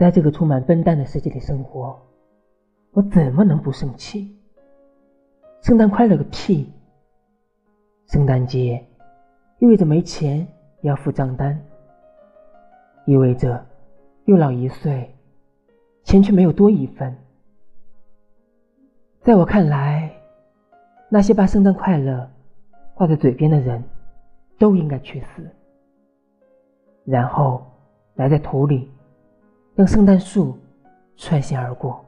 在这个充满笨蛋的世界里生活，我怎么能不生气？圣诞快乐个屁！圣诞节意味着没钱要付账单，意味着又老一岁，钱却没有多一分。在我看来，那些把圣诞快乐挂在嘴边的人，都应该去死，然后埋在土里，让圣诞树穿行而过。